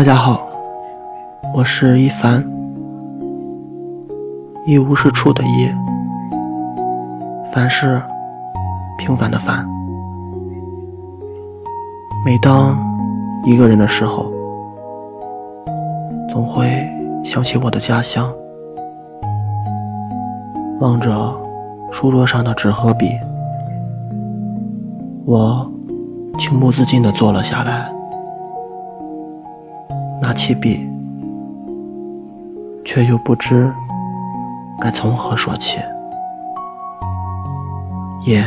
大家好，我是一凡，一无是处的一，凡是平凡的凡。每当一个人的时候，总会想起我的家乡。望着书桌上的纸和笔，我情不自禁地坐了下来。拿起笔，却又不知该从何说起。夜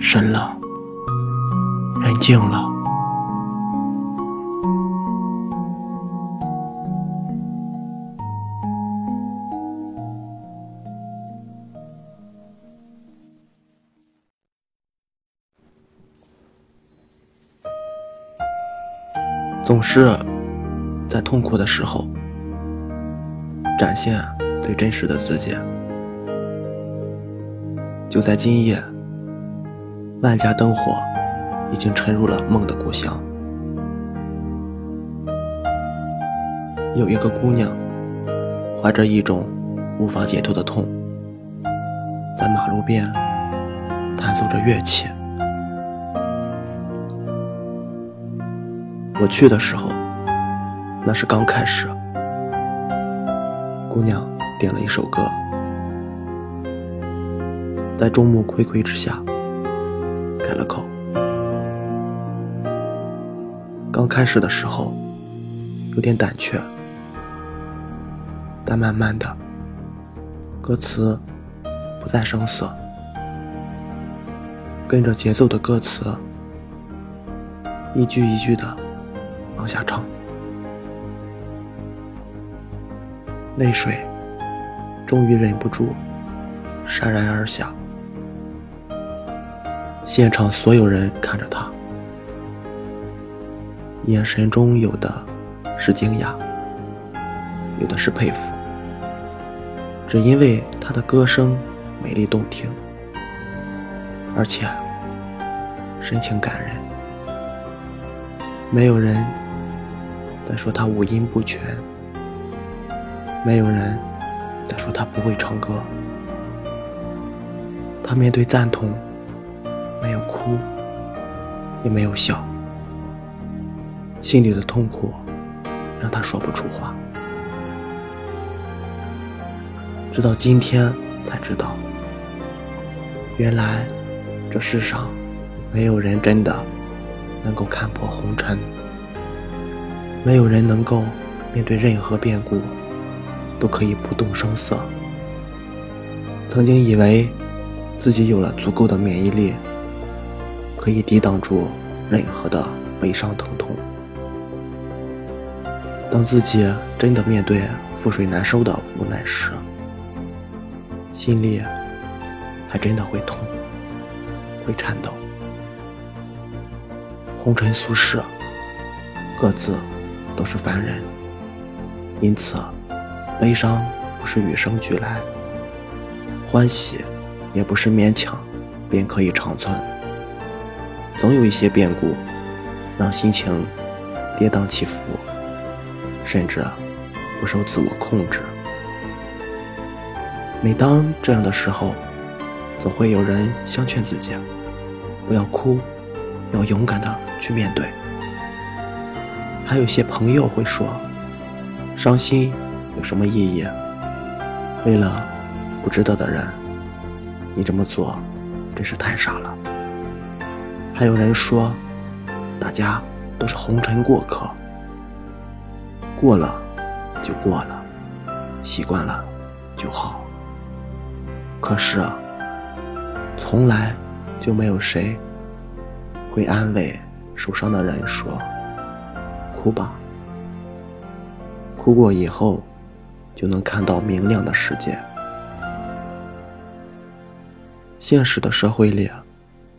深了，人静了，总是。在痛苦的时候，展现最真实的自己。就在今夜，万家灯火已经沉入了梦的故乡。有一个姑娘，怀着一种无法解脱的痛，在马路边弹奏着乐器。我去的时候。那是刚开始，姑娘点了一首歌，在众目睽睽之下开了口。刚开始的时候有点胆怯，但慢慢的，歌词不再生涩，跟着节奏的歌词，一句一句的往下唱。泪水终于忍不住潸然而下，现场所有人看着他，眼神中有的是惊讶，有的是佩服，只因为他的歌声美丽动听，而且深情感人，没有人在说他五音不全。没有人再说他不会唱歌，他面对赞同，没有哭，也没有笑，心里的痛苦让他说不出话。直到今天才知道，原来这世上没有人真的能够看破红尘，没有人能够面对任何变故。都可以不动声色。曾经以为自己有了足够的免疫力，可以抵挡住任何的悲伤疼痛。当自己真的面对覆水难收的无奈时，心里还真的会痛，会颤抖。红尘俗世，各自都是凡人，因此。悲伤不是与生俱来，欢喜也不是勉强便可以长存。总有一些变故，让心情跌宕起伏，甚至不受自我控制。每当这样的时候，总会有人相劝自己，不要哭，要勇敢的去面对。还有些朋友会说，伤心。有什么意义？为了不值得的人，你这么做真是太傻了。还有人说，大家都是红尘过客，过了就过了，习惯了就好。可是，从来就没有谁会安慰受伤的人说：“哭吧，哭过以后。”就能看到明亮的世界。现实的社会里，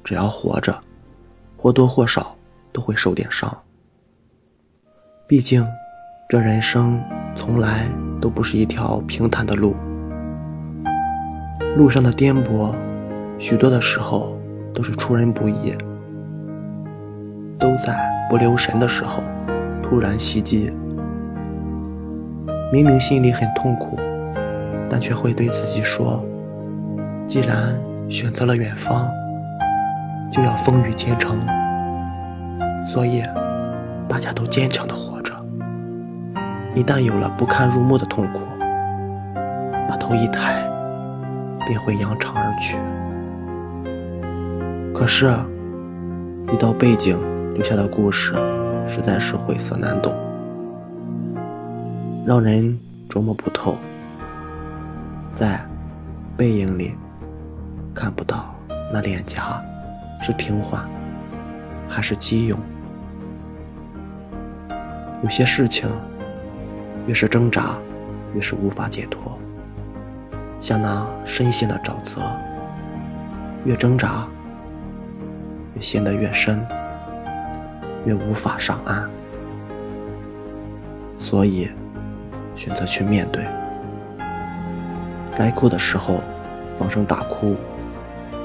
只要活着，或多或少都会受点伤。毕竟，这人生从来都不是一条平坦的路，路上的颠簸，许多的时候都是出人不意，都在不留神的时候突然袭击。明明心里很痛苦，但却会对自己说：“既然选择了远方，就要风雨兼程。所以，大家都坚强的活着。一旦有了不堪入目的痛苦，把头一抬，便会扬长而去。可是，一道背景留下的故事，实在是晦涩难懂。”让人琢磨不透，在背影里看不到那脸颊是平缓还是激勇。有些事情越是挣扎，越是无法解脱，像那深陷的沼泽，越挣扎越陷得越深，越无法上岸。所以。选择去面对，该哭的时候放声大哭，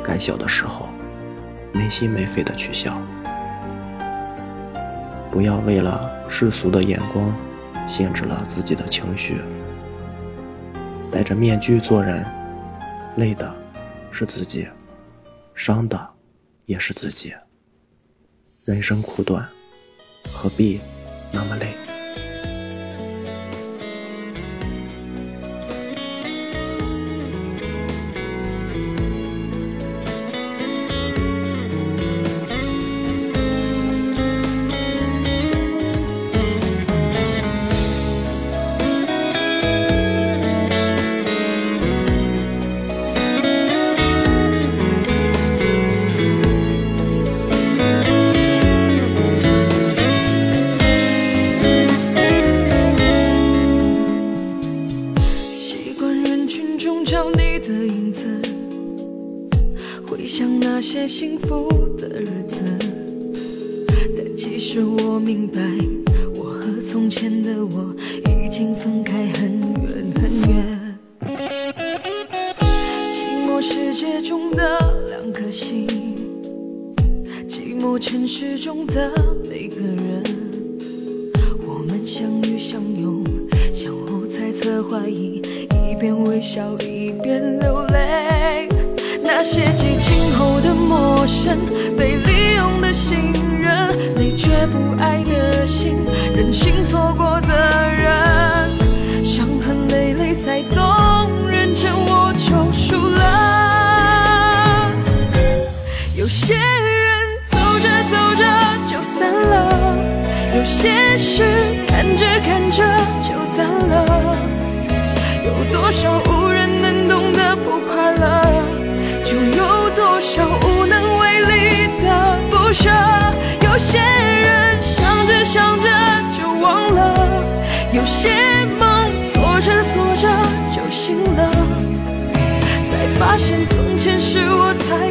该笑的时候没心没肺的去笑。不要为了世俗的眼光限制了自己的情绪。戴着面具做人，累的是自己，伤的也是自己。人生苦短，何必那么累？回想那些幸福的日子，但其实我明白，我和从前的我已经分开很远很远。寂寞世界中的两颗心，寂寞城市中的每个人，我们相遇相拥，相互猜测怀疑，一边微笑一边流泪。那些激情后的陌生，被利用的信任，你却不爱的心，任性错过的人，伤痕累累才懂，认真我就输了。有些人走着走着就散了，有些事看着看着就淡了，有多少舍？有些人想着想着就忘了，有些梦做着做着就醒了，才发现从前是我太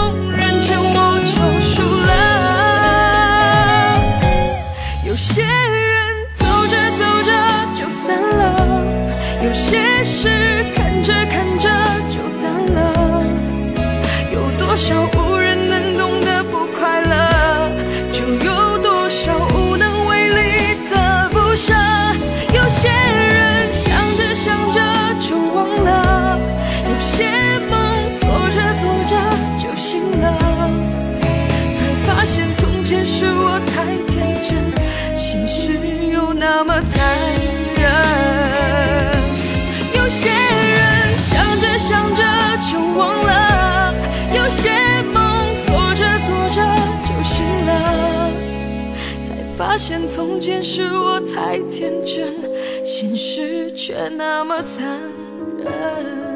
有些事看着看着就淡了，有多少无发现从前是我太天真，现实却那么残忍。